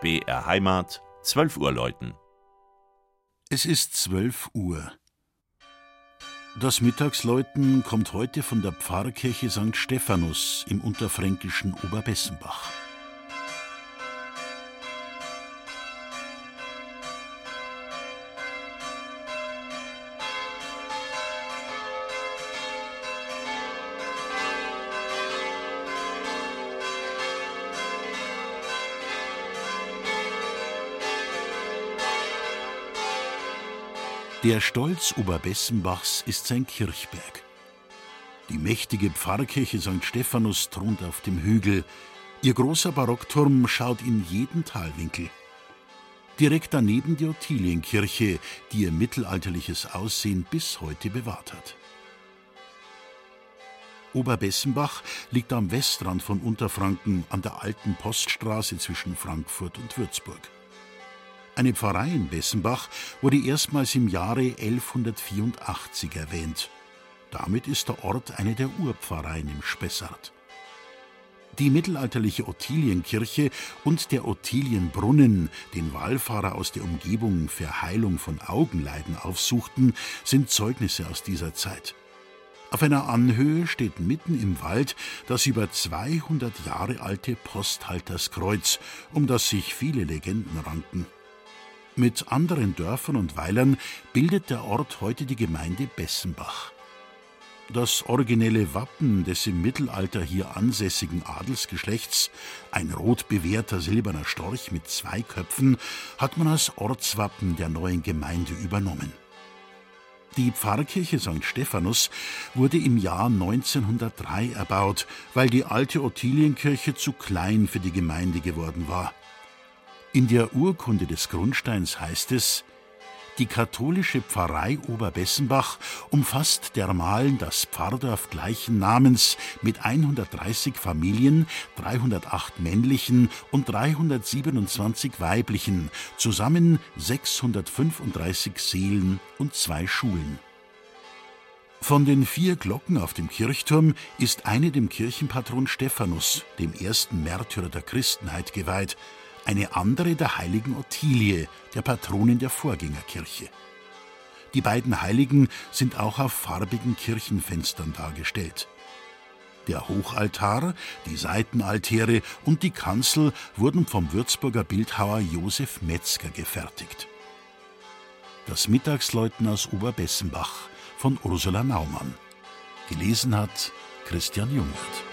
BR Heimat, 12 Uhr läuten. Es ist 12 Uhr. Das Mittagsläuten kommt heute von der Pfarrkirche St. Stephanus im unterfränkischen Oberbessenbach. Der Stolz Oberbessenbachs ist sein Kirchberg. Die mächtige Pfarrkirche St. Stephanus thront auf dem Hügel. Ihr großer Barockturm schaut in jeden Talwinkel. Direkt daneben die Ottilienkirche, die ihr mittelalterliches Aussehen bis heute bewahrt hat. Oberbessenbach liegt am Westrand von Unterfranken an der alten Poststraße zwischen Frankfurt und Würzburg. Eine Pfarrei in Bessenbach wurde erstmals im Jahre 1184 erwähnt. Damit ist der Ort eine der Urpfarreien im Spessart. Die mittelalterliche Ottilienkirche und der Ottilienbrunnen, den Wallfahrer aus der Umgebung für Heilung von Augenleiden aufsuchten, sind Zeugnisse aus dieser Zeit. Auf einer Anhöhe steht mitten im Wald das über 200 Jahre alte Posthalterskreuz, um das sich viele Legenden ranken. Mit anderen Dörfern und Weilern bildet der Ort heute die Gemeinde Bessenbach. Das originelle Wappen des im Mittelalter hier ansässigen Adelsgeschlechts, ein rot bewehrter silberner Storch mit zwei Köpfen, hat man als Ortswappen der neuen Gemeinde übernommen. Die Pfarrkirche St. Stephanus wurde im Jahr 1903 erbaut, weil die alte Ottilienkirche zu klein für die Gemeinde geworden war. In der Urkunde des Grundsteins heißt es, die katholische Pfarrei Oberbessenbach umfasst dermalen das Pfarrdorf gleichen Namens mit 130 Familien, 308 männlichen und 327 weiblichen, zusammen 635 Seelen und zwei Schulen. Von den vier Glocken auf dem Kirchturm ist eine dem Kirchenpatron Stephanus, dem ersten Märtyrer der Christenheit, geweiht, eine andere der heiligen Ottilie, der Patronin der Vorgängerkirche. Die beiden Heiligen sind auch auf farbigen Kirchenfenstern dargestellt. Der Hochaltar, die Seitenaltäre und die Kanzel wurden vom Würzburger Bildhauer Josef Metzger gefertigt. Das Mittagsläuten aus Oberbessenbach von Ursula Naumann. Gelesen hat Christian Jungert.